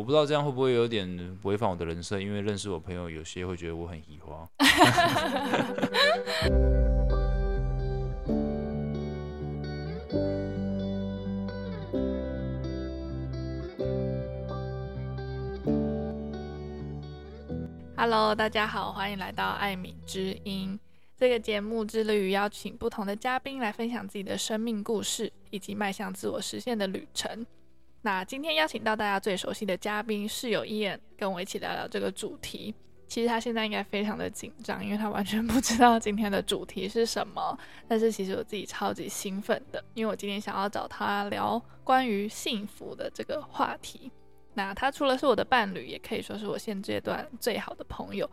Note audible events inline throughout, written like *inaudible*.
我不知道这样会不会有点违反我的人设，因为认识我朋友有些会觉得我很移花。Hello，大家好，欢迎来到艾米之音。这个节目致力于邀请不同的嘉宾来分享自己的生命故事，以及迈向自我实现的旅程。那今天邀请到大家最熟悉的嘉宾室友 Ian，跟我一起聊聊这个主题。其实他现在应该非常的紧张，因为他完全不知道今天的主题是什么。但是其实我自己超级兴奋的，因为我今天想要找他聊关于幸福的这个话题。那他除了是我的伴侣，也可以说是我现阶段最好的朋友。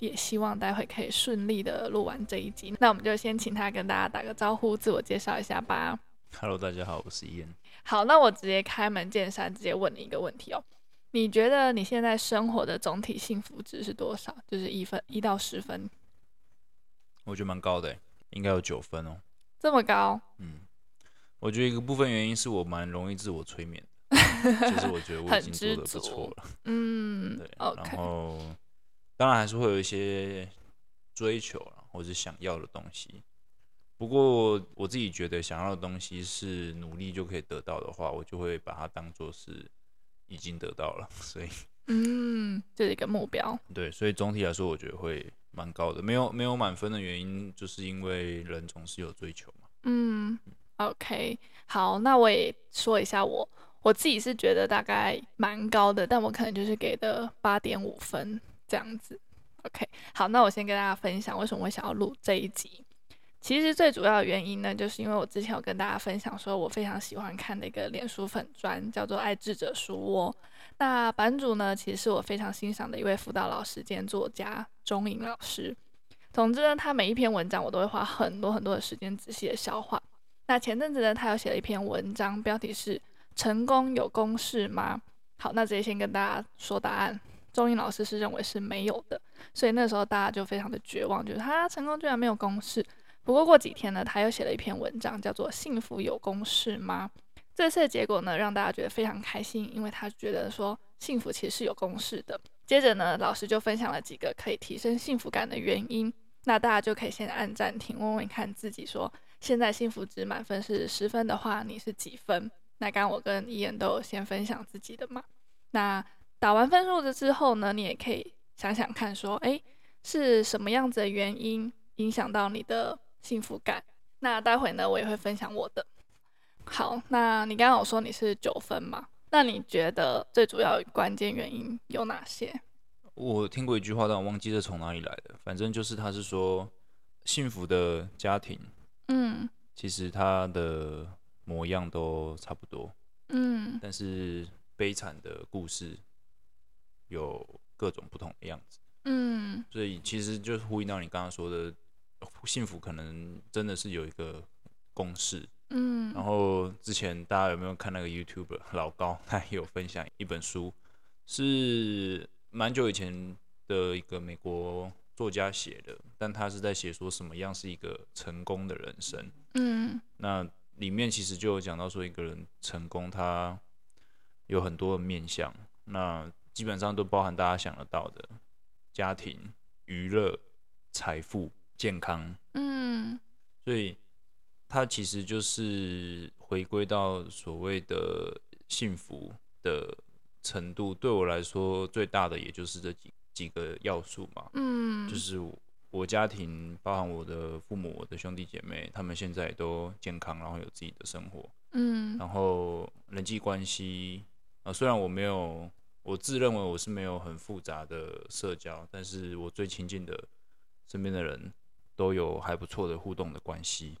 也希望待会可以顺利的录完这一集。那我们就先请他跟大家打个招呼，自我介绍一下吧。Hello，大家好，我是 Ian。好，那我直接开门见山，直接问你一个问题哦。你觉得你现在生活的总体幸福值是多少？就是一分一到十分。我觉得蛮高的，应该有九分哦。这么高？嗯，我觉得一个部分原因是我蛮容易自我催眠的，就是我觉得我已 *laughs* 经做的不错了。嗯，*laughs* 对。然后，当然还是会有一些追求或者想要的东西。不过我自己觉得，想要的东西是努力就可以得到的话，我就会把它当做是已经得到了。所以，*laughs* 嗯，这是一个目标。对，所以总体来说，我觉得会蛮高的。没有没有满分的原因，就是因为人总是有追求嘛。嗯，OK，好，那我也说一下我我自己是觉得大概蛮高的，但我可能就是给的八点五分这样子。OK，好，那我先跟大家分享为什么会想要录这一集。其实最主要的原因呢，就是因为我之前有跟大家分享说，我非常喜欢看的一个脸书粉专，叫做“爱智者书窝”。那版主呢，其实是我非常欣赏的一位辅导老师兼作家钟颖老师。总之呢，他每一篇文章我都会花很多很多的时间仔细的消化。那前阵子呢，他有写了一篇文章，标题是“成功有公式吗？”好，那直接先跟大家说答案，钟颖老师是认为是没有的。所以那时候大家就非常的绝望，就是他成功居然没有公式。不过过几天呢，他又写了一篇文章，叫做《幸福有公式吗》。这次的结果呢，让大家觉得非常开心，因为他觉得说幸福其实是有公式的。接着呢，老师就分享了几个可以提升幸福感的原因。那大家就可以先按暂停，问问看自己说，现在幸福值满分是十分的话，你是几分？那刚刚我跟伊言都有先分享自己的嘛。那打完分数的之后呢，你也可以想想看，说，诶，是什么样子的原因影响到你的？幸福感。那待会呢，我也会分享我的。好，那你刚刚有说你是九分嘛？那你觉得最主要关键原因有哪些？我听过一句话，但我忘记是从哪里来的。反正就是他是说，幸福的家庭，嗯，其实他的模样都差不多，嗯，但是悲惨的故事有各种不同的样子，嗯，所以其实就是呼应到你刚刚说的。幸福可能真的是有一个公式，嗯，然后之前大家有没有看那个 YouTuber 老高，他也有分享一本书，是蛮久以前的一个美国作家写的，但他是在写说什么样是一个成功的人生，嗯，那里面其实就有讲到说一个人成功，他有很多的面向，那基本上都包含大家想得到的家庭、娱乐、财富。健康，嗯，所以它其实就是回归到所谓的幸福的程度。对我来说，最大的也就是这几几个要素嘛，嗯，就是我家庭，包含我的父母、我的兄弟姐妹，他们现在都健康，然后有自己的生活，嗯，然后人际关系啊，虽然我没有，我自认为我是没有很复杂的社交，但是我最亲近的身边的人。都有还不错的互动的关系，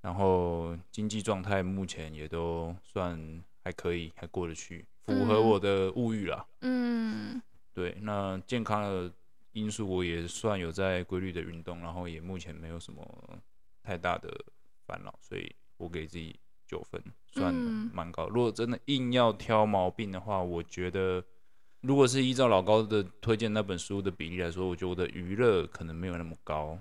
然后经济状态目前也都算还可以，还过得去，符合我的物欲啦。嗯，对，那健康的因素我也算有在规律的运动，然后也目前没有什么太大的烦恼，所以我给自己九分，算蛮高。如果真的硬要挑毛病的话，我觉得如果是依照老高的推荐那本书的比例来说，我觉得我的娱乐可能没有那么高。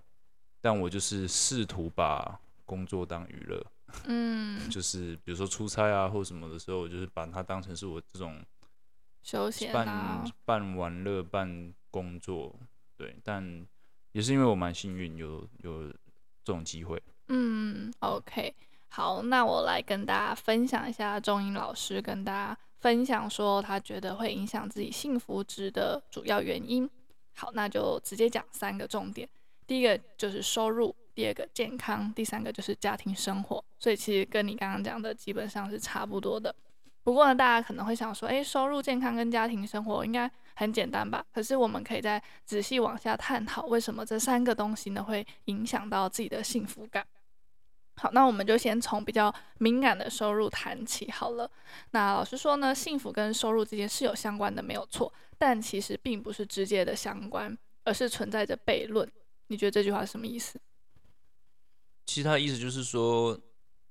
但我就是试图把工作当娱乐，嗯，*laughs* 就是比如说出差啊或什么的时候，我就是把它当成是我这种休闲啊，半玩乐半工作，对，但也是因为我蛮幸运，有有这种机会。嗯，OK，好，那我来跟大家分享一下钟英老师跟大家分享说他觉得会影响自己幸福值的主要原因。好，那就直接讲三个重点。第一个就是收入，第二个健康，第三个就是家庭生活。所以其实跟你刚刚讲的基本上是差不多的。不过呢，大家可能会想说，诶，收入、健康跟家庭生活应该很简单吧？可是我们可以再仔细往下探讨，为什么这三个东西呢会影响到自己的幸福感？好，那我们就先从比较敏感的收入谈起好了。那老实说呢，幸福跟收入之间是有相关的，没有错，但其实并不是直接的相关，而是存在着悖论。你觉得这句话是什么意思？其实他的意思就是说，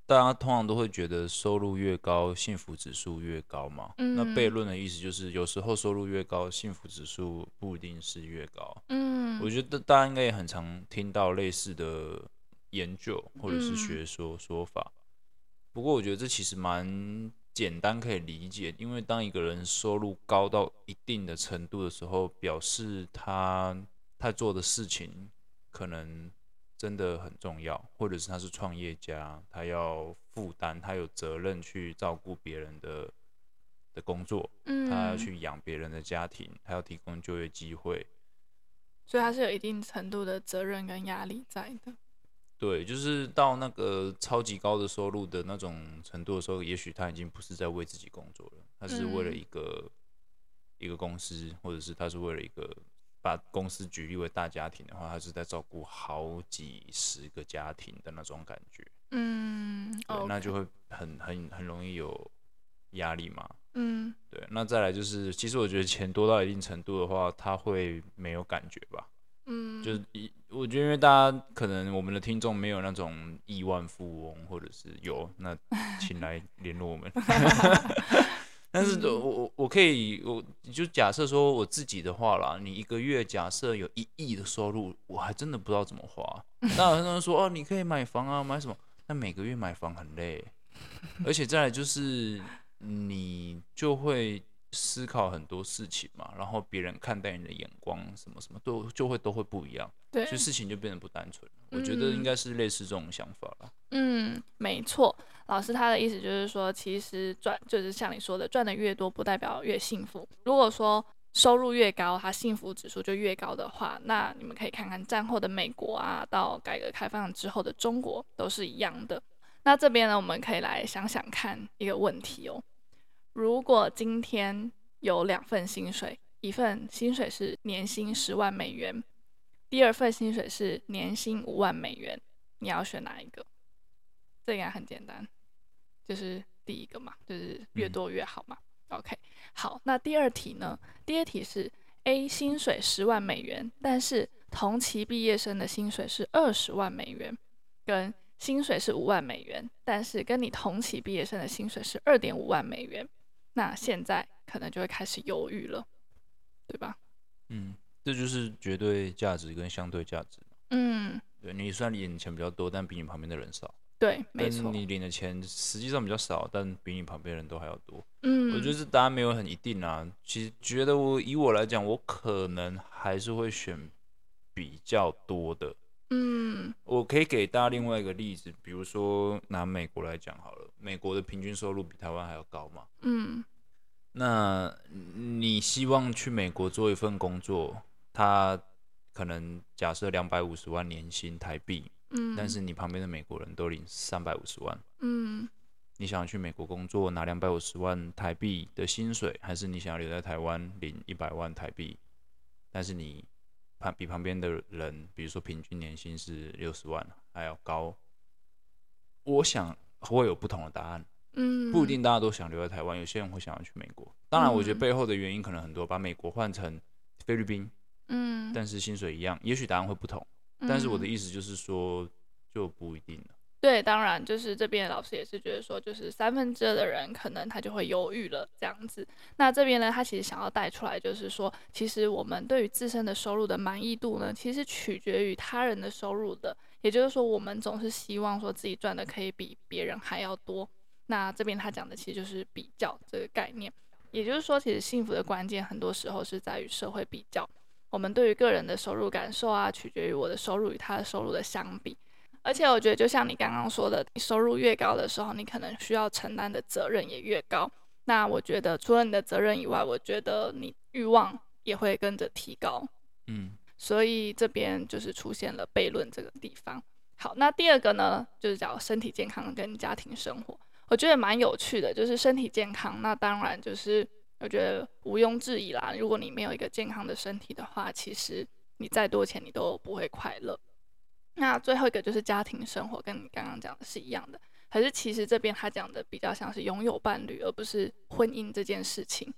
大家通常都会觉得收入越高，幸福指数越高嘛。嗯。那悖论的意思就是，有时候收入越高，幸福指数不一定是越高。嗯。我觉得大家应该也很常听到类似的研究或者是学说说法。不过我觉得这其实蛮简单可以理解，因为当一个人收入高到一定的程度的时候，表示他他做的事情。可能真的很重要，或者是他是创业家，他要负担，他有责任去照顾别人的的工作，嗯，他要去养别人的家庭，他要提供就业机会，所以他是有一定程度的责任跟压力在的。对，就是到那个超级高的收入的那种程度的时候，也许他已经不是在为自己工作了，他是为了一个、嗯、一个公司，或者是他是为了一个。把公司举例为大家庭的话，他是在照顾好几十个家庭的那种感觉。嗯，对，okay. 那就会很很很容易有压力嘛。嗯，对。那再来就是，其实我觉得钱多到一定程度的话，他会没有感觉吧。嗯，就是一，我觉得因为大家可能我们的听众没有那种亿万富翁，或者是有，那请来联络我们。*laughs* 但是我我我可以，我就假设说我自己的话啦，你一个月假设有一亿的收入，我还真的不知道怎么花。*laughs* 那很多人说哦，你可以买房啊，买什么？那每个月买房很累，*laughs* 而且再来就是你就会思考很多事情嘛，然后别人看待你的眼光什么什么都就会都会不一样，对，所以事情就变得不单纯。我觉得应该是类似这种想法了。嗯，没错。老师他的意思就是说，其实赚就是像你说的，赚的越多不代表越幸福。如果说收入越高，他幸福指数就越高的话，那你们可以看看战后的美国啊，到改革开放之后的中国都是一样的。那这边呢，我们可以来想想看一个问题哦。如果今天有两份薪水，一份薪水是年薪十万美元，第二份薪水是年薪五万美元，你要选哪一个？这应该很简单。就是第一个嘛，就是越多越好嘛。嗯、OK，好，那第二题呢？第二题是 A 薪水十万美元，但是同期毕业生的薪水是二十万美元，跟薪水是五万美元，但是跟你同期毕业生的薪水是二点五万美元。那现在可能就会开始犹豫了，对吧？嗯，这就是绝对价值跟相对价值。嗯，对，你算领钱比较多，但比你旁边的人少。对，没错。你领的钱实际上比较少，但比你旁边人都还要多。嗯，我觉得这答案没有很一定啊。其实觉得我以我来讲，我可能还是会选比较多的。嗯，我可以给大家另外一个例子，比如说拿美国来讲好了，美国的平均收入比台湾还要高嘛。嗯，那你希望去美国做一份工作，他可能假设两百五十万年薪台币。嗯，但是你旁边的美国人都领三百五十万。嗯，你想要去美国工作拿两百五十万台币的薪水，还是你想要留在台湾领一百万台币？但是你旁比旁边的人，比如说平均年薪是六十万还要高，我想会有不同的答案。嗯，不一定大家都想留在台湾，有些人会想要去美国。当然，我觉得背后的原因可能很多，把美国换成菲律宾，嗯，但是薪水一样，也许答案会不同。但是我的意思就是说，就不一定了。对，当然就是这边老师也是觉得说，就是三分之二的人可能他就会犹豫了这样子。那这边呢，他其实想要带出来就是说，其实我们对于自身的收入的满意度呢，其实取决于他人的收入的。也就是说，我们总是希望说自己赚的可以比别人还要多。那这边他讲的其实就是比较这个概念。也就是说，其实幸福的关键很多时候是在于社会比较。我们对于个人的收入感受啊，取决于我的收入与他的收入的相比。而且我觉得，就像你刚刚说的，你收入越高的时候，你可能需要承担的责任也越高。那我觉得，除了你的责任以外，我觉得你欲望也会跟着提高。嗯，所以这边就是出现了悖论这个地方。好，那第二个呢，就是讲身体健康跟家庭生活，我觉得蛮有趣的。就是身体健康，那当然就是我觉得毋庸置疑啦。如果你没有一个健康的身体的话，其实你再多钱你都不会快乐。那最后一个就是家庭生活，跟你刚刚讲的是一样的。可是其实这边他讲的比较像是拥有伴侣，而不是婚姻这件事情。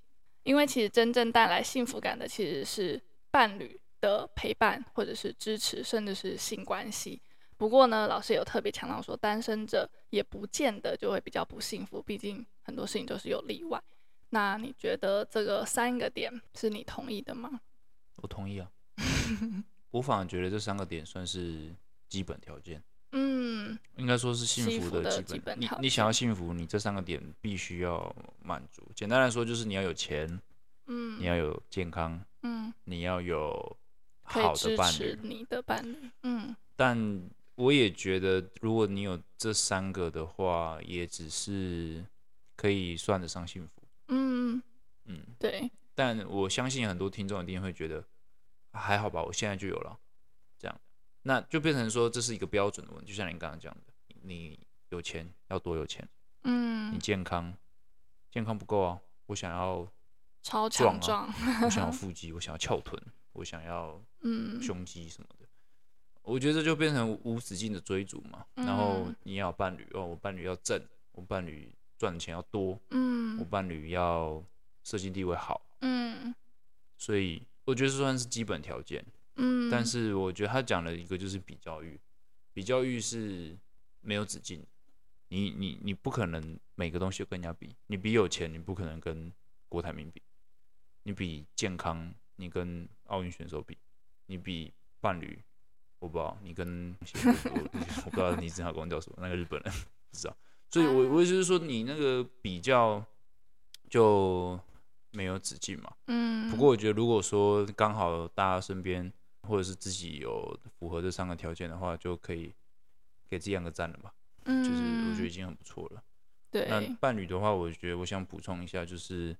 因为其实真正带来幸福感的其实是伴侣的陪伴，或者是支持，甚至是性关系。不过呢，老师有特别强调说，单身者也不见得就会比较不幸福，毕竟很多事情都是有例外。那你觉得这个三个点是你同意的吗？我同意啊。*laughs* 我反而觉得这三个点算是。基本条件，嗯，应该说是幸福的基本。你你想要幸福，你这三个点必须要满足。简单来说，就是你要有钱，嗯，你要有健康，嗯，你要有好的伴侣，你的伴侣，嗯。但我也觉得，如果你有这三个的话，也只是可以算得上幸福。嗯嗯，对。但我相信很多听众一定会觉得，还好吧，我现在就有了。这样那就变成说，这是一个标准的问题，就像你刚刚讲的，你有钱要多有钱，嗯，你健康，健康不够啊，我想要超强壮，*laughs* 我想要腹肌，我想要翘臀，我想要嗯胸肌什么的，我觉得这就变成无止境的追逐嘛。然后你要伴侣哦，我伴侣要正，我伴侣赚的钱要多，嗯，我伴侣要社经地位好，嗯，所以我觉得这算是基本条件。嗯，但是我觉得他讲了一个就是比较欲，比较欲是没有止境，你你你不可能每个东西都跟人家比，你比有钱，你不可能跟郭台铭比，你比健康，你跟奥运选手比，你比伴侣，我不知道你跟我，*laughs* 我不知道你正好跟我叫什么那个日本人不知道，所以我我就是说你那个比较就没有止境嘛，嗯，不过我觉得如果说刚好大家身边。或者是自己有符合这三个条件的话，就可以给自己两个赞了吧。嗯，就是我觉得已经很不错了。对，那伴侣的话，我觉得我想补充一下，就是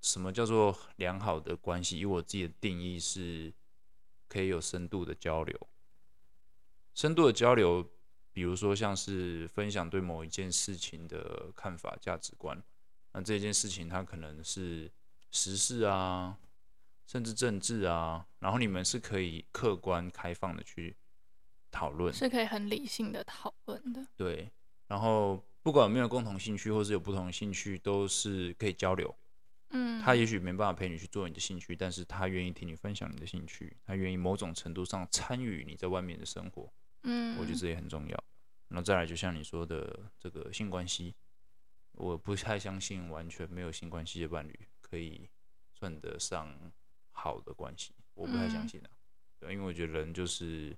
什么叫做良好的关系？以我自己的定义是，可以有深度的交流。深度的交流，比如说像是分享对某一件事情的看法、价值观。那这件事情它可能是时事啊。甚至政治啊，然后你们是可以客观开放的去讨论，是可以很理性的讨论的。对，然后不管有没有共同兴趣，或是有不同的兴趣，都是可以交流。嗯，他也许没办法陪你去做你的兴趣，但是他愿意听你分享你的兴趣，他愿意某种程度上参与你在外面的生活。嗯，我觉得这也很重要。然后再来，就像你说的这个性关系，我不太相信完全没有性关系的伴侣可以算得上。好的关系，我不太相信啊，对，因为我觉得人就是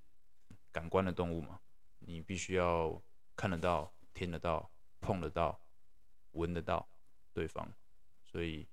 感官的动物嘛，你必须要看得到、听得到、碰得到、闻得到对方，所以，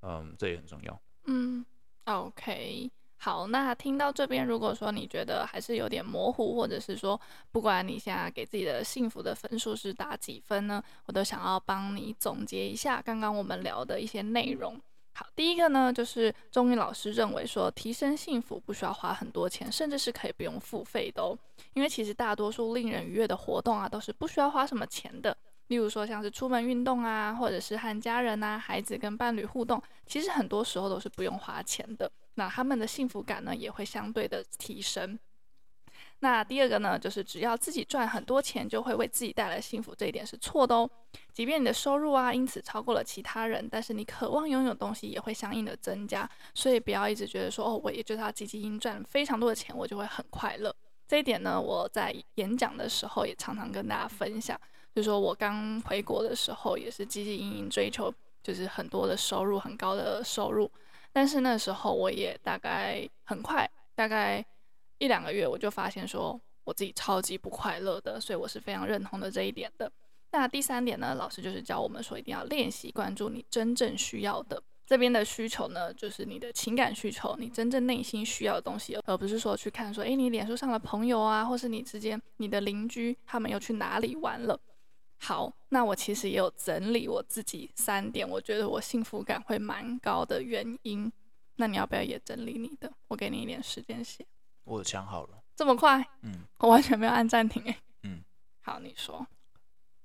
嗯，这也很重要。嗯，OK，好，那听到这边，如果说你觉得还是有点模糊，或者是说，不管你现在给自己的幸福的分数是打几分呢，我都想要帮你总结一下刚刚我们聊的一些内容。好，第一个呢，就是中医老师认为说，提升幸福不需要花很多钱，甚至是可以不用付费的哦。因为其实大多数令人愉悦的活动啊，都是不需要花什么钱的。例如说，像是出门运动啊，或者是和家人啊、孩子跟伴侣互动，其实很多时候都是不用花钱的。那他们的幸福感呢，也会相对的提升。那第二个呢，就是只要自己赚很多钱，就会为自己带来幸福，这一点是错的哦。即便你的收入啊，因此超过了其他人，但是你渴望拥有东西也会相应的增加。所以不要一直觉得说，哦，我也就是要积极营赚非常多的钱，我就会很快乐。这一点呢，我在演讲的时候也常常跟大家分享，就是说我刚回国的时候，也是积极营营追求，就是很多的收入，很高的收入。但是那时候我也大概很快，大概。一两个月，我就发现说我自己超级不快乐的，所以我是非常认同的这一点的。那第三点呢，老师就是教我们说，一定要练习关注你真正需要的。这边的需求呢，就是你的情感需求，你真正内心需要的东西，而不是说去看说，诶，你脸书上的朋友啊，或是你之间你的邻居，他们又去哪里玩了？好，那我其实也有整理我自己三点，我觉得我幸福感会蛮高的原因。那你要不要也整理你的？我给你一点时间写。我想好了。这么快？嗯，我完全没有按暂停诶。嗯，好，你说。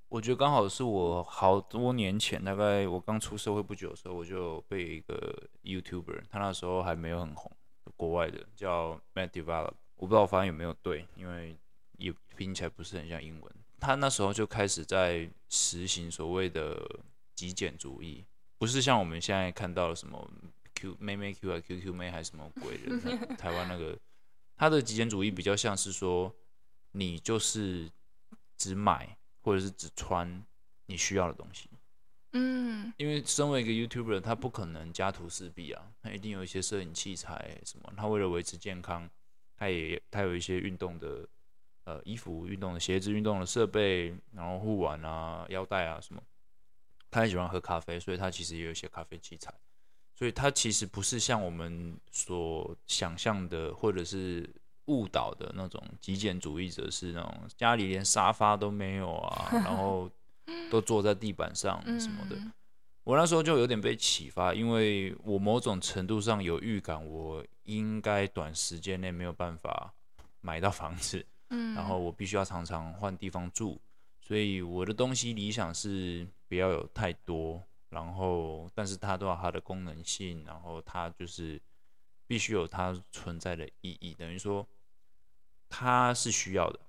我觉得刚好是我好多年前，大概我刚出社会不久的时候，我就被一个 YouTuber，他那时候还没有很红，国外的叫 Matt Develop，我不知道我发音有没有对，因为也拼起来不是很像英文。他那时候就开始在实行所谓的极简主义，不是像我们现在看到的什么 Q 妹妹 Q 啊 QQ 妹还是什么鬼的，台湾那个，他的极简主义比较像是说，你就是只买。或者是只穿你需要的东西，嗯，因为身为一个 YouTuber，他不可能家徒四壁啊，他一定有一些摄影器材什么，他为了维持健康，他也他有一些运动的呃衣服、运动的鞋子、运动的设备，然后护腕啊、腰带啊什么，他很喜欢喝咖啡，所以他其实也有一些咖啡器材，所以他其实不是像我们所想象的，或者是。误导的那种极简主义者是那种家里连沙发都没有啊，*laughs* 然后都坐在地板上什么的。我那时候就有点被启发，因为我某种程度上有预感，我应该短时间内没有办法买到房子，然后我必须要常常换地方住，所以我的东西理想是不要有太多，然后但是它都有它的功能性，然后它就是。必须有它存在的意义，等于说它是需要的，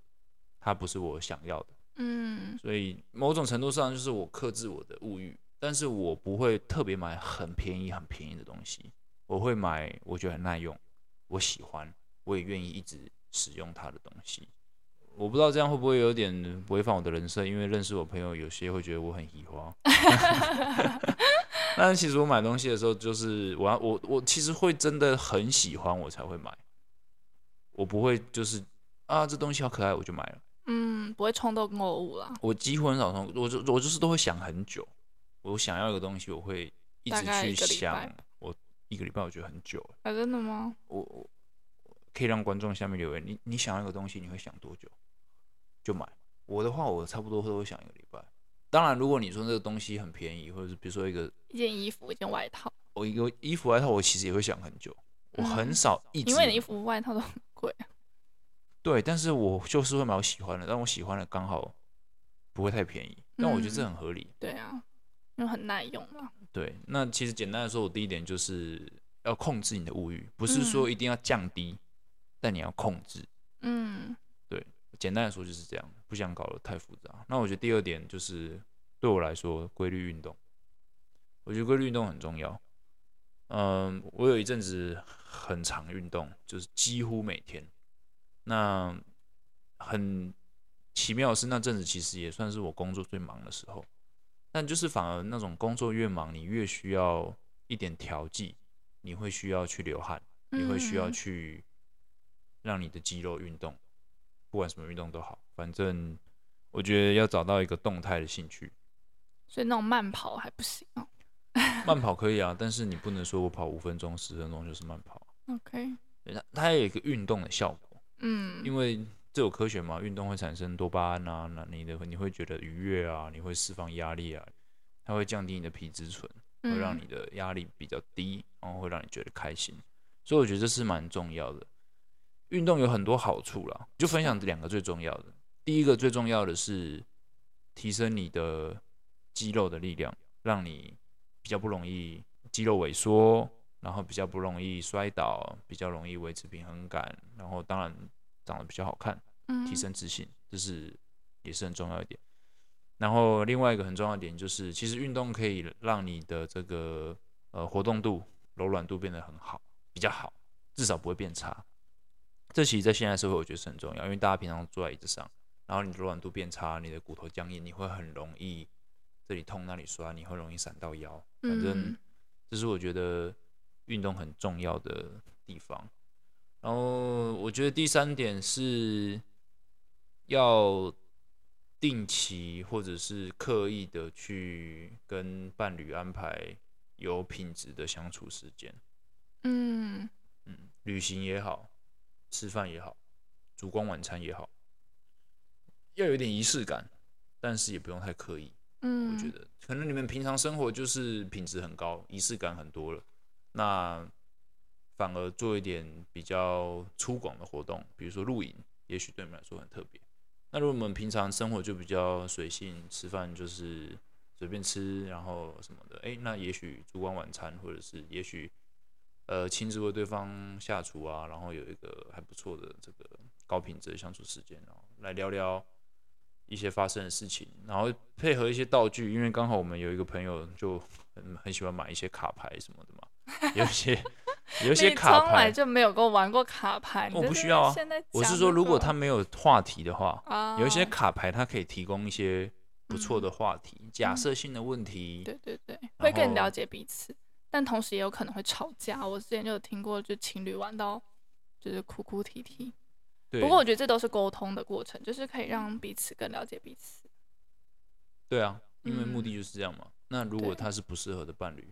它不是我想要的。嗯，所以某种程度上就是我克制我的物欲，但是我不会特别买很便宜、很便宜的东西，我会买我觉得很耐用、我喜欢、我也愿意一直使用它的东西。我不知道这样会不会有点违反我的人设，因为认识我朋友有些会觉得我很喜欢。但是其实我买东西的时候，就是我要我我其实会真的很喜欢我才会买，我不会就是啊这东西好可爱我就买了，嗯，不会冲动购物啦。我几乎很少冲，我就我就是都会想很久，我想要一个东西，我会一直去想，我一个礼拜我觉得很久。啊，真的吗？我我可以让观众下面留言，你你想要一个东西，你会想多久就买？我的话，我差不多都会想一个礼拜。当然，如果你说这个东西很便宜，或者是比如说一个一件衣服、一件外套，我一个衣服外套，我其实也会想很久。我很少一直，因为你衣服外套都很贵。*laughs* 对，但是我就是会买我喜欢的，但我喜欢的刚好不会太便宜，但我觉得这很合理。对啊，因为很耐用嘛。对，那其实简单的说，我第一点就是要控制你的物欲，不是说一定要降低，但你要控制。嗯，对，简单来说就是这样。不想搞得太复杂。那我觉得第二点就是对我来说，规律运动。我觉得规律运动很重要。嗯，我有一阵子很常运动，就是几乎每天。那很奇妙的是，那阵子其实也算是我工作最忙的时候。但就是反而那种工作越忙，你越需要一点调剂，你会需要去流汗，你会需要去让你的肌肉运动。不管什么运动都好，反正我觉得要找到一个动态的兴趣。所以那种慢跑还不行哦。慢跑可以啊，但是你不能说我跑五分钟、十分钟就是慢跑。OK。它它有一个运动的效果。嗯。因为这有科学嘛，运动会产生多巴胺啊，那你的你会觉得愉悦啊，你会释放压力啊，它会降低你的皮质醇，会让你的压力比较低，然后会让你觉得开心。所以我觉得这是蛮重要的。运动有很多好处啦，就分享两个最重要的。第一个最重要的是提升你的肌肉的力量，让你比较不容易肌肉萎缩，然后比较不容易摔倒，比较容易维持平衡感，然后当然长得比较好看，提升自信，这是也是很重要一点。然后另外一个很重要的点就是，其实运动可以让你的这个呃活动度、柔软度变得很好，比较好，至少不会变差。这其实，在现在社会，我觉得是很重要，因为大家平常坐在椅子上，然后你的柔软度变差，你的骨头僵硬，你会很容易这里痛那里酸，你会容易闪到腰。反正这是我觉得运动很重要的地方。然后我觉得第三点是要定期或者是刻意的去跟伴侣安排有品质的相处时间。嗯嗯，旅行也好，吃饭也好，烛光晚餐也好，要有点仪式感，但是也不用太刻意。嗯，我觉得可能你们平常生活就是品质很高，仪式感很多了，那反而做一点比较粗犷的活动，比如说露营，也许对你们来说很特别。那如果我们平常生活就比较随性，吃饭就是随便吃，然后什么的，哎，那也许烛光晚餐，或者是也许呃亲自为对方下厨啊，然后有一个还不错的这个高品质的相处时间，然后来聊聊一些发生的事情，然后配合一些道具，因为刚好我们有一个朋友就很很喜欢买一些卡牌什么的嘛，有一些。有一些卡牌，从来就没有跟我玩过卡牌。我不需要啊。我是说，如果他没有话题的话，有一些卡牌，它可以提供一些不错的话题，假设性的问题。对对对，会更了解彼此，但同时也有可能会吵架。我之前就有听过，就情侣玩到就是哭哭啼啼。不过我觉得这都是沟通的过程，就是可以让彼此更了解彼此。对啊，因为目的就是这样嘛。那如果他是不适合的伴侣。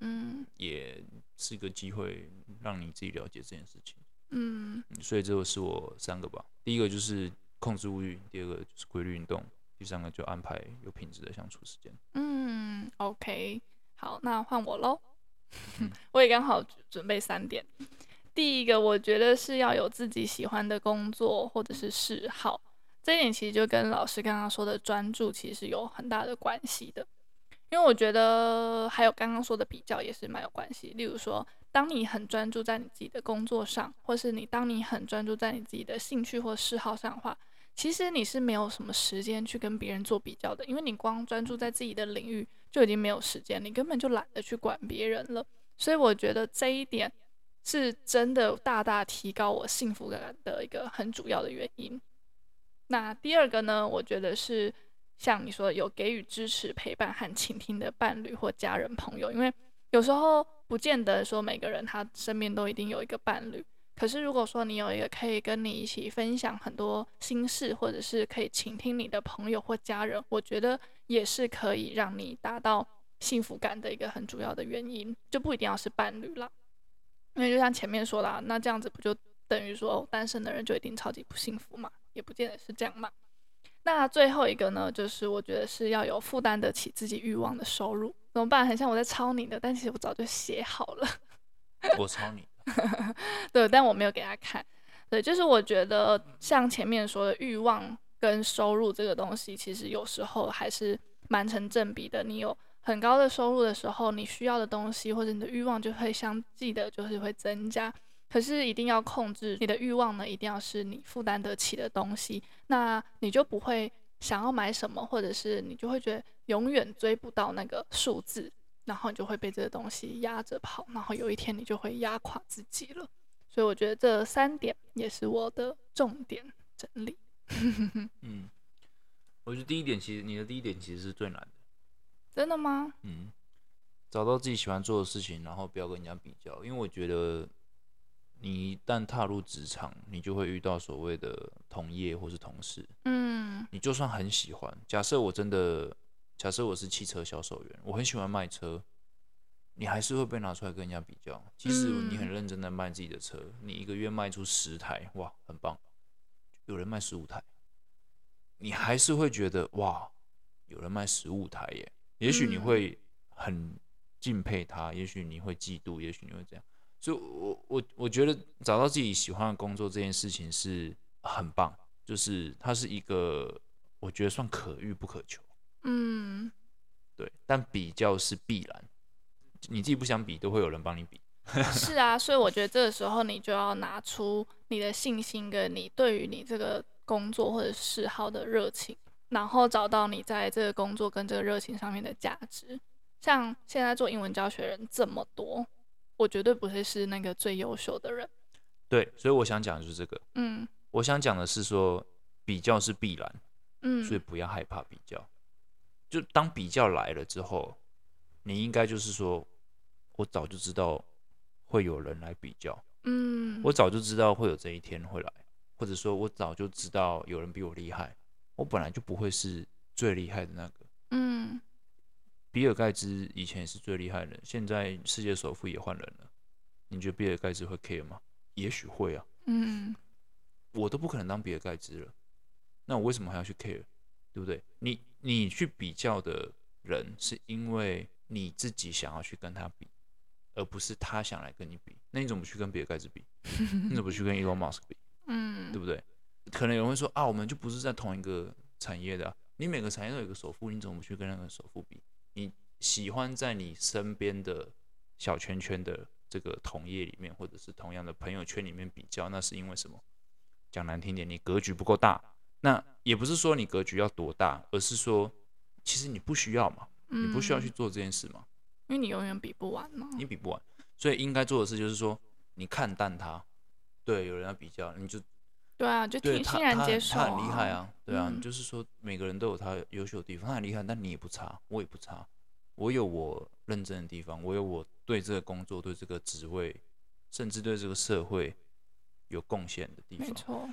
嗯，也是一个机会，让你自己了解这件事情。嗯，所以这个是我三个吧。第一个就是控制物欲，第二个就是规律运动，第三个就安排有品质的相处时间。嗯，OK，好，那换我喽。*laughs* 我也刚好准备三点。第一个，我觉得是要有自己喜欢的工作或者是嗜好，这一点其实就跟老师刚刚说的专注其实有很大的关系的。因为我觉得还有刚刚说的比较也是蛮有关系。例如说，当你很专注在你自己的工作上，或是你当你很专注在你自己的兴趣或嗜好上的话，其实你是没有什么时间去跟别人做比较的。因为你光专注在自己的领域就已经没有时间，你根本就懒得去管别人了。所以我觉得这一点是真的大大提高我幸福感的一个很主要的原因。那第二个呢，我觉得是。像你说有给予支持、陪伴和倾听的伴侣或家人朋友，因为有时候不见得说每个人他身边都一定有一个伴侣。可是如果说你有一个可以跟你一起分享很多心事，或者是可以倾听你的朋友或家人，我觉得也是可以让你达到幸福感的一个很主要的原因，就不一定要是伴侣啦。因为就像前面说的，那这样子不就等于说单身的人就一定超级不幸福嘛？也不见得是这样嘛。那最后一个呢，就是我觉得是要有负担得起自己欲望的收入，怎么办？很像我在抄你的，但其实我早就写好了。*laughs* 我抄你。*laughs* 对，但我没有给他看。对，就是我觉得像前面说的欲望跟收入这个东西，其实有时候还是蛮成正比的。你有很高的收入的时候，你需要的东西或者你的欲望就会相继的，就是会增加。可是一定要控制你的欲望呢，一定要是你负担得起的东西，那你就不会想要买什么，或者是你就会觉得永远追不到那个数字，然后你就会被这个东西压着跑，然后有一天你就会压垮自己了。所以我觉得这三点也是我的重点整理。*laughs* 嗯，我觉得第一点其实你的第一点其实是最难的。真的吗？嗯，找到自己喜欢做的事情，然后不要跟人家比较，因为我觉得。你一旦踏入职场，你就会遇到所谓的同业或是同事。嗯，你就算很喜欢，假设我真的，假设我是汽车销售员，我很喜欢卖车，你还是会被拿出来跟人家比较。即使你很认真的卖自己的车，你一个月卖出十台，哇，很棒。有人卖十五台，你还是会觉得哇，有人卖十五台耶。也许你会很敬佩他，也许你会嫉妒，也许你会这样。所以我我我觉得找到自己喜欢的工作这件事情是很棒，就是它是一个我觉得算可遇不可求。嗯，对，但比较是必然，你自己不想比，都会有人帮你比。*laughs* 是啊，所以我觉得这个时候你就要拿出你的信心跟你对于你这个工作或者嗜好的热情，然后找到你在这个工作跟这个热情上面的价值。像现在做英文教学人这么多。我绝对不会是那个最优秀的人。对，所以我想讲的就是这个。嗯，我想讲的是说，比较是必然。嗯，所以不要害怕比较。就当比较来了之后，你应该就是说，我早就知道会有人来比较。嗯，我早就知道会有这一天会来，或者说我早就知道有人比我厉害。我本来就不会是最厉害的那个。嗯，比尔盖茨以前也是最厉害的人，现在世界首富也换人了。你觉得比尔盖茨会 care 吗？也许会啊。嗯，我都不可能当比尔盖茨了，那我为什么还要去 care？对不对？你你去比较的人，是因为你自己想要去跟他比，而不是他想来跟你比。那你怎么去跟比尔盖茨比？你怎么去跟 Elon Musk 比？*laughs* 嗯，对不对？可能有人会说啊，我们就不是在同一个产业的啊。你每个产业都有个首富，你怎么去跟那个首富比？你喜欢在你身边的小圈圈的这个同业里面，或者是同样的朋友圈里面比较，那是因为什么？讲难听点，你格局不够大。那也不是说你格局要多大，而是说其实你不需要嘛，你不需要去做这件事嘛，因为你永远比不完嘛。你比不完，所以应该做的事就是说，你看淡他。对，有人要比较，你就。对啊，就挺欣然接受、啊。他很厉害啊，对啊，嗯、就是说每个人都有他优秀的地方，他很厉害，但你也不差，我也不差，我有我认真的地方，我有我对这个工作、对这个职位，甚至对这个社会有贡献的地方。没错。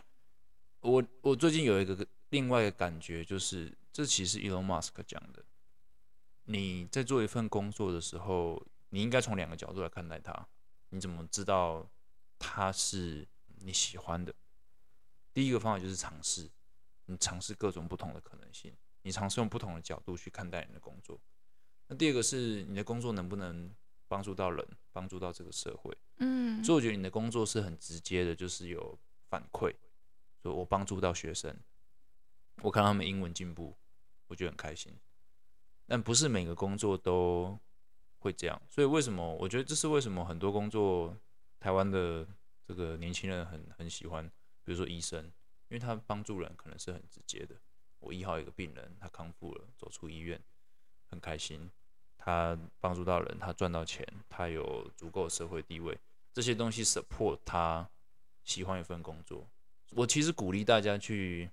我我最近有一个另外一个感觉，就是这其实 Elon Musk 讲的，你在做一份工作的时候，你应该从两个角度来看待它。你怎么知道它是你喜欢的？第一个方法就是尝试，你尝试各种不同的可能性，你尝试用不同的角度去看待你的工作。那第二个是你的工作能不能帮助到人，帮助到这个社会？嗯，所以我觉得你的工作是很直接的，就是有反馈，说我帮助到学生，我看他们英文进步，我觉得很开心。但不是每个工作都会这样，所以为什么？我觉得这是为什么很多工作台湾的这个年轻人很很喜欢。比如说医生，因为他帮助人可能是很直接的。我医好一个病人，他康复了，走出医院，很开心。他帮助到人，他赚到钱，他有足够的社会地位，这些东西 support 他喜欢一份工作。我其实鼓励大家去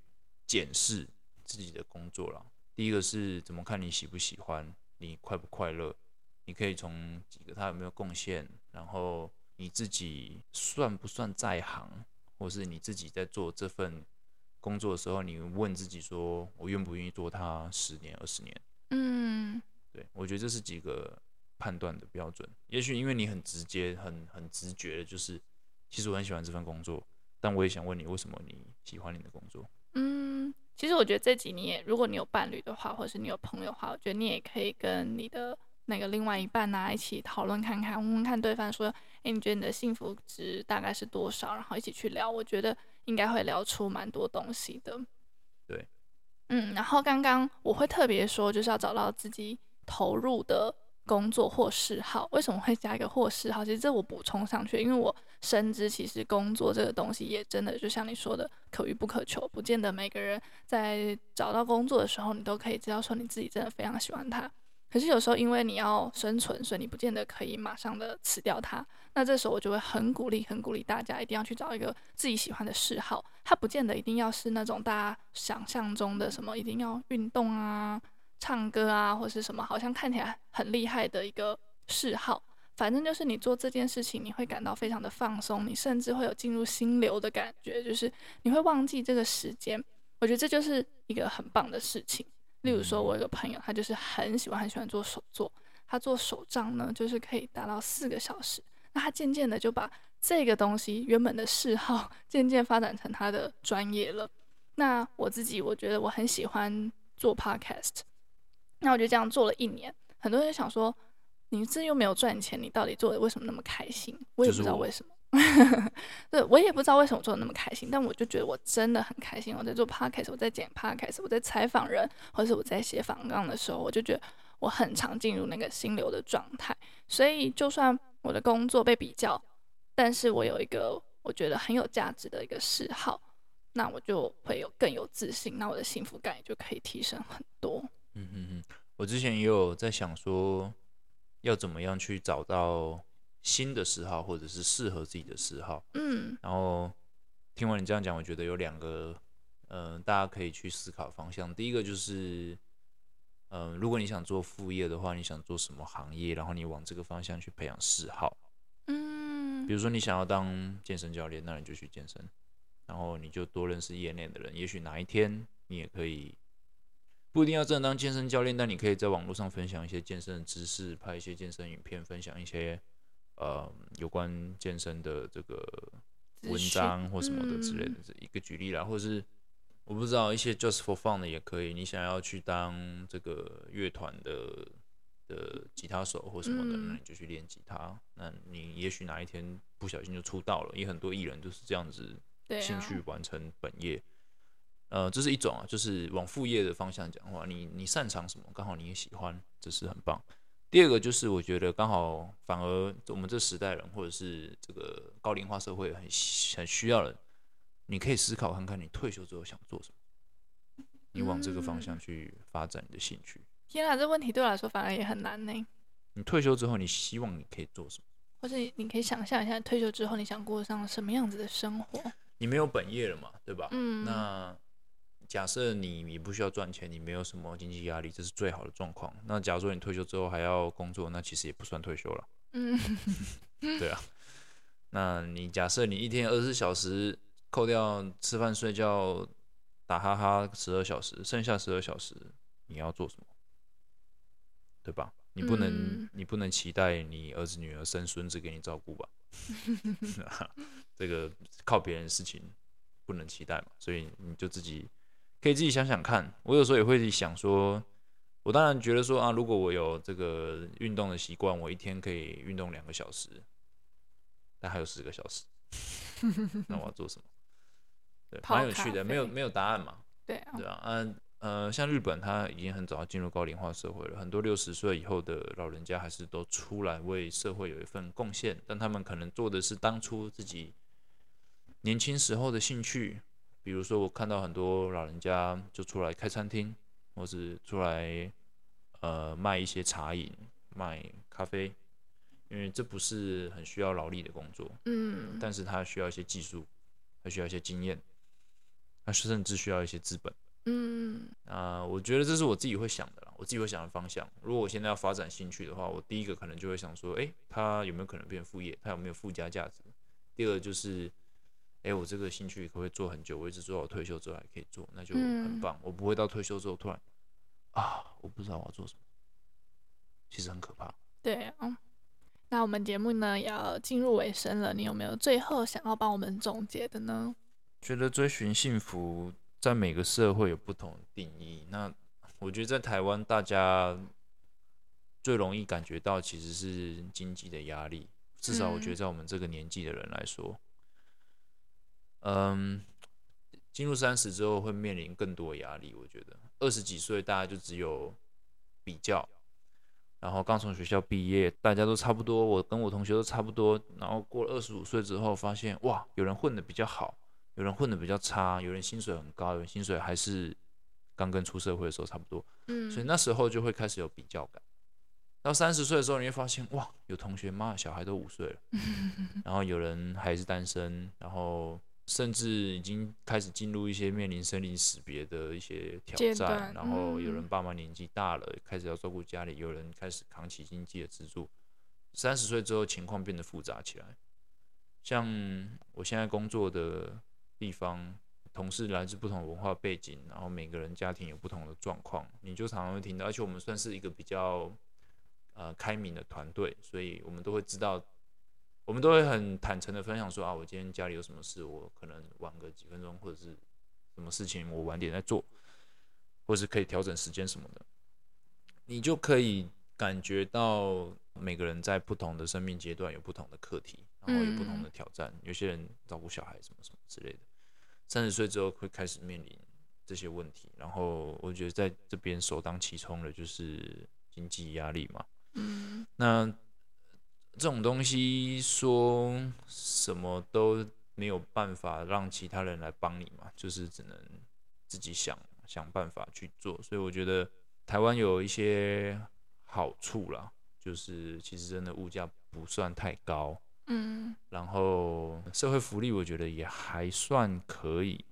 检视自己的工作啦。第一个是怎么看你喜不喜欢，你快不快乐？你可以从几个他有没有贡献，然后你自己算不算在行？或是你自己在做这份工作的时候，你问自己说：“我愿不愿意做它十年、二十年？”嗯，对，我觉得这是几个判断的标准。也许因为你很直接、很很直觉的，就是其实我很喜欢这份工作，但我也想问你，为什么你喜欢你的工作？嗯，其实我觉得这几年，如果你有伴侣的话，或者是你有朋友的话，我觉得你也可以跟你的那个另外一半啊一起讨论看看，问问看对方说。诶，你觉得你的幸福值大概是多少？然后一起去聊，我觉得应该会聊出蛮多东西的。对，嗯，然后刚刚我会特别说，就是要找到自己投入的工作或嗜好。为什么会加一个或嗜好？其实这我补充上去，因为我深知其实工作这个东西也真的就像你说的，可遇不可求，不见得每个人在找到工作的时候，你都可以知道说你自己真的非常喜欢它。可是有时候因为你要生存，所以你不见得可以马上的辞掉它。那这时候我就会很鼓励、很鼓励大家一定要去找一个自己喜欢的嗜好。它不见得一定要是那种大家想象中的什么，一定要运动啊、唱歌啊，或是什么好像看起来很厉害的一个嗜好。反正就是你做这件事情，你会感到非常的放松，你甚至会有进入心流的感觉，就是你会忘记这个时间。我觉得这就是一个很棒的事情。例如说，我有个朋友，他就是很喜欢、很喜欢做手作，他做手账呢，就是可以达到四个小时。那他渐渐的就把这个东西原本的嗜好渐渐发展成他的专业了。那我自己我觉得我很喜欢做 podcast，那我就这样做了一年。很多人想说，你这又没有赚钱，你到底做的为什么那么开心？我也不知道为什么。*laughs* 对，我也不知道为什么做的那么开心，但我就觉得我真的很开心。我在做 podcast，我在剪 podcast，我在采访人，或者是我在写访纲的时候，我就觉得我很常进入那个心流的状态。所以就算我的工作被比较，但是我有一个我觉得很有价值的一个嗜好，那我就会有更有自信，那我的幸福感也就可以提升很多。嗯嗯嗯，我之前也有在想说，要怎么样去找到新的嗜好，或者是适合自己的嗜好。嗯，然后听完你这样讲，我觉得有两个，嗯、呃，大家可以去思考方向。第一个就是。嗯，如果你想做副业的话，你想做什么行业？然后你往这个方向去培养嗜好。嗯，比如说你想要当健身教练，那你就去健身，然后你就多认识业内的人。也许哪一天你也可以不一定要真的当健身教练，但你可以在网络上分享一些健身的知识，拍一些健身影片，分享一些呃有关健身的这个文章或什么的之类的。这一个举例啦，或者是我不知道一些 just for fun 的也可以。你想要去当这个乐团的的吉他手或什么的，那你就去练吉他。那你也许哪一天不小心就出道了，也很多艺人都是这样子。兴趣完成本业，呃，这是一种啊，就是往副业的方向讲话，你你擅长什么，刚好你也喜欢，这是很棒。第二个就是我觉得刚好反而我们这时代人或者是这个高龄化社会很很需要的，你可以思考看看你退休之后想做什么，你往这个方向去发展你的兴趣。天啊，这问题对我来说反而也很难呢。你退休之后，你希望你可以做什么？或者你可以想象一下，退休之后你想过上什么样子的生活？你没有本业了嘛，对吧？嗯。那假设你你不需要赚钱，你没有什么经济压力，这是最好的状况。那假如说你退休之后还要工作，那其实也不算退休了。嗯。*laughs* 对啊。那你假设你一天二十四小时扣掉吃饭睡觉打哈哈十二小时，剩下十二小时你要做什么？对吧？你不能、嗯、你不能期待你儿子女儿生孙子给你照顾吧？*laughs* 这个靠别人的事情不能期待嘛，所以你就自己可以自己想想看。我有时候也会想说，我当然觉得说啊，如果我有这个运动的习惯，我一天可以运动两个小时，但还有十个小时，*laughs* 那我要做什么？对，蛮有趣的，没有没有答案嘛？对啊，对啊，嗯。呃，像日本，他已经很早进入高龄化社会了，很多六十岁以后的老人家还是都出来为社会有一份贡献，但他们可能做的是当初自己年轻时候的兴趣，比如说我看到很多老人家就出来开餐厅，或是出来呃卖一些茶饮、卖咖啡，因为这不是很需要劳力的工作，嗯，但是他需要一些技术，他需要一些经验，他甚至需要一些资本。嗯啊、呃，我觉得这是我自己会想的啦，我自己会想的方向。如果我现在要发展兴趣的话，我第一个可能就会想说，哎、欸，它有没有可能变副业？它有没有附加价值？第二就是，哎、欸，我这个兴趣可不可以做很久？我一直做到退休之后还可以做，那就很棒。嗯、我不会到退休之后突然啊，我不知道我要做什么，其实很可怕。对啊，那我们节目呢要进入尾声了，你有没有最后想要帮我们总结的呢？觉得追寻幸福。在每个社会有不同的定义。那我觉得在台湾，大家最容易感觉到其实是经济的压力。至少我觉得在我们这个年纪的人来说，嗯，进入三十之后会面临更多压力。我觉得二十几岁大家就只有比较，然后刚从学校毕业，大家都差不多，我跟我同学都差不多。然后过了二十五岁之后，发现哇，有人混的比较好。有人混的比较差，有人薪水很高，有人薪水还是刚跟出社会的时候差不多。嗯，所以那时候就会开始有比较感。到三十岁的时候，你会发现，哇，有同学妈小孩都五岁了，*laughs* 然后有人还是单身，然后甚至已经开始进入一些面临生离死别的一些挑战。然后有人爸妈年纪大了，开始要照顾家里，有人开始扛起经济的支柱。三十岁之后，情况变得复杂起来。像我现在工作的。地方同事来自不同文化背景，然后每个人家庭有不同的状况，你就常常会听到。而且我们算是一个比较呃开明的团队，所以我们都会知道，我们都会很坦诚的分享说啊，我今天家里有什么事，我可能晚个几分钟，或者是什么事情我晚点再做，或是可以调整时间什么的，你就可以感觉到每个人在不同的生命阶段有不同的课题，然后有不同的挑战。有些人照顾小孩什么什么之类的。三十岁之后会开始面临这些问题，然后我觉得在这边首当其冲的就是经济压力嘛。嗯，那这种东西说什么都没有办法让其他人来帮你嘛，就是只能自己想想办法去做。所以我觉得台湾有一些好处啦，就是其实真的物价不算太高。嗯，然后社会福利我觉得也还算可以，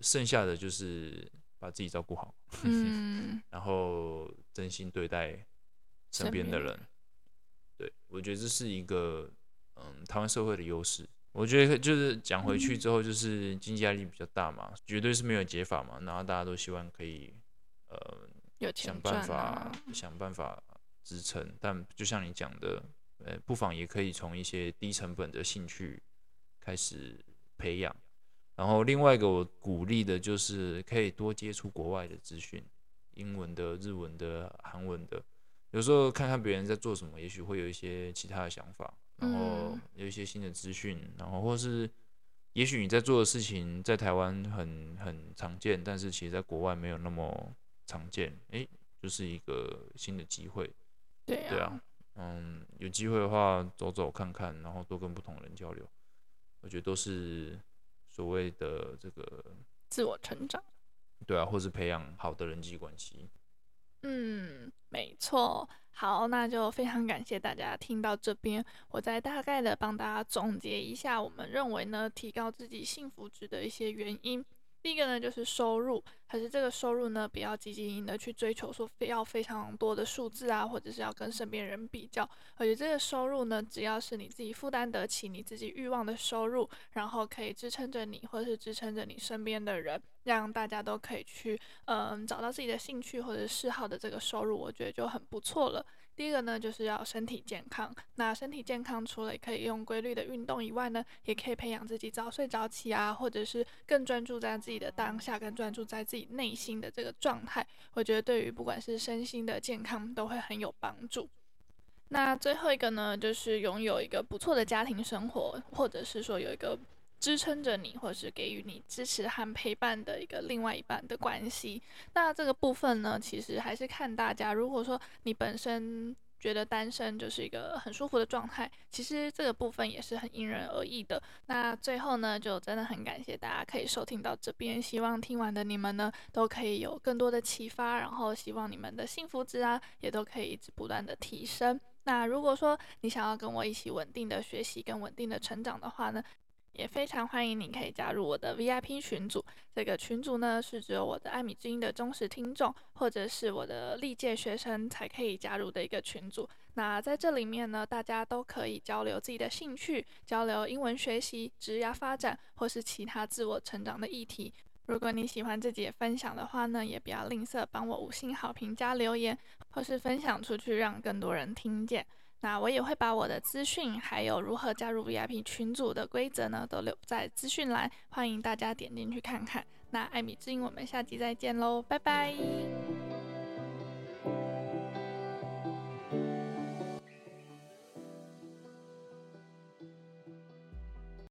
剩下的就是把自己照顾好，嗯，*laughs* 然后真心对待身边的人，对，我觉得这是一个嗯台湾社会的优势，我觉得就是讲回去之后，就是经济压力比较大嘛，绝对是没有解法嘛。然后大家都希望可以，呃，想办法想办法支撑。但就像你讲的，呃，不妨也可以从一些低成本的兴趣开始培养。然后另外一个我鼓励的就是可以多接触国外的资讯，英文的、日文的、韩文的。有时候看看别人在做什么，也许会有一些其他的想法。然后有一些新的资讯，然后或是，也许你在做的事情在台湾很很常见，但是其实在国外没有那么常见，诶，就是一个新的机会。对啊，对啊，嗯，有机会的话走走看看，然后多跟不同人交流，我觉得都是所谓的这个自我成长。对啊，或是培养好的人际关系。嗯，没错。好，那就非常感谢大家听到这边。我再大概的帮大家总结一下，我们认为呢，提高自己幸福值的一些原因。第一个呢，就是收入，可是这个收入呢，不要积极的去追求说非要非常多的数字啊，或者是要跟身边人比较。而且这个收入呢，只要是你自己负担得起、你自己欲望的收入，然后可以支撑着你，或者是支撑着你身边的人，让大家都可以去嗯找到自己的兴趣或者嗜好的这个收入，我觉得就很不错了。第一个呢，就是要身体健康。那身体健康，除了可以用规律的运动以外呢，也可以培养自己早睡早起啊，或者是更专注在自己的当下，更专注在自己内心的这个状态。我觉得对于不管是身心的健康都会很有帮助。那最后一个呢，就是拥有一个不错的家庭生活，或者是说有一个。支撑着你，或是给予你支持和陪伴的一个另外一半的关系。那这个部分呢，其实还是看大家。如果说你本身觉得单身就是一个很舒服的状态，其实这个部分也是很因人而异的。那最后呢，就真的很感谢大家可以收听到这边。希望听完的你们呢，都可以有更多的启发，然后希望你们的幸福值啊，也都可以一直不断的提升。那如果说你想要跟我一起稳定的学习跟稳定的成长的话呢，也非常欢迎你可以加入我的 VIP 群组。这个群组呢，是只有我的艾米之音的忠实听众，或者是我的历届学生才可以加入的一个群组。那在这里面呢，大家都可以交流自己的兴趣，交流英文学习、职业发展，或是其他自我成长的议题。如果你喜欢自己的分享的话呢，也不要吝啬帮我五星好评加留言，或是分享出去，让更多人听见。那我也会把我的资讯，还有如何加入 VIP 群组的规则呢，都留在资讯栏，欢迎大家点进去看看。那艾米之音，我们下集再见喽，拜拜。